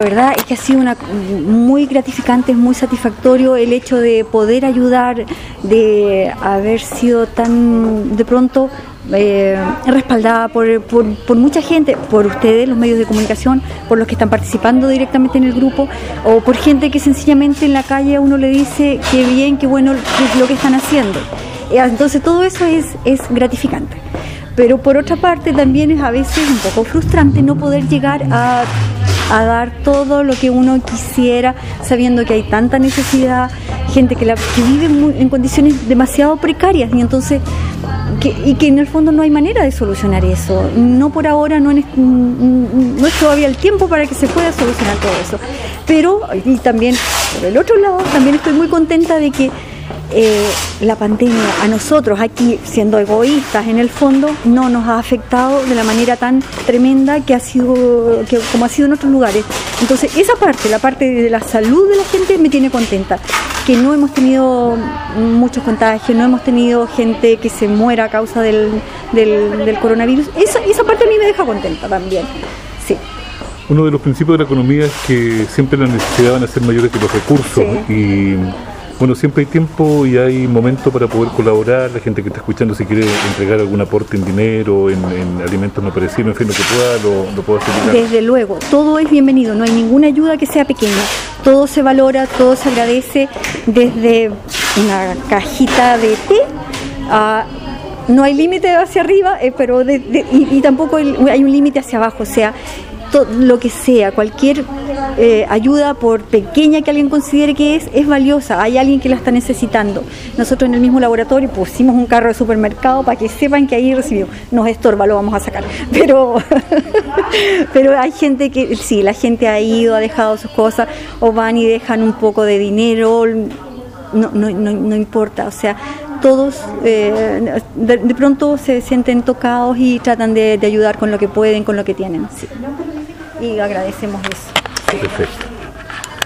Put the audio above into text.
La verdad es que ha sido una, muy gratificante, muy satisfactorio el hecho de poder ayudar, de haber sido tan de pronto eh, respaldada por, por, mucha gente, por ustedes, los medios de comunicación, por los que están participando directamente en el grupo, o por gente que sencillamente en la calle a uno le dice qué bien, qué bueno es lo que están haciendo. Eh, entonces todo eso es, es gratificante. Pero por otra parte también es a veces un poco frustrante no poder llegar a a dar todo lo que uno quisiera, sabiendo que hay tanta necesidad, gente que, la, vive en condiciones demasiado precarias y entonces y que en el fondo no hay manera de solucionar eso. No por ahora, no, no es todavía el tiempo para que se pueda solucionar todo eso. Pero, y también por el otro lado, también estoy muy contenta de que eh, la pandemia a nosotros aquí, siendo egoístas en el fondo, no nos ha afectado de la manera tan tremenda que ha sido, que, como ha sido en otros lugares. Entonces, esa parte, la parte de la salud de la gente, me tiene contenta. Que no hemos tenido muchos contagios, no hemos tenido gente que se muera a causa del, del, coronavirus. Esa, esa parte a mí me deja contenta también. Sí. Uno de los principios de la economía es que siempre las necesidades van a ser mayores que los recursos y bueno, siempre hay tiempo y hay momento para poder colaborar. La gente que está escuchando, si quiere entregar algún aporte en dinero, en, alimentos no perecidos, en fin, lo que pueda, lo, puedo hacer. Desde luego, todo es bienvenido. No hay ninguna ayuda que sea pequeña. Todo se valora, todo se agradece desde una cajita de té no hay límite hacia arriba, eh, pero y, tampoco hay un límite hacia abajo. O sea, lo que sea, cualquier eh, ayuda, por pequeña que alguien considere que es, es valiosa. Hay alguien que la está necesitando. Nosotros en el mismo laboratorio pusimos un carro de supermercado para que sepan que ahí recibió. Nos estorba, lo vamos a sacar. Pero, pero hay gente que, sí, la gente ha ido, ha dejado sus cosas, o van y dejan un poco de dinero. No, no, no, importa, o sea, todos eh, de, pronto se sienten tocados y tratan de, ayudar con lo que pueden, con lo que tienen y agradecemos eso. the fifth.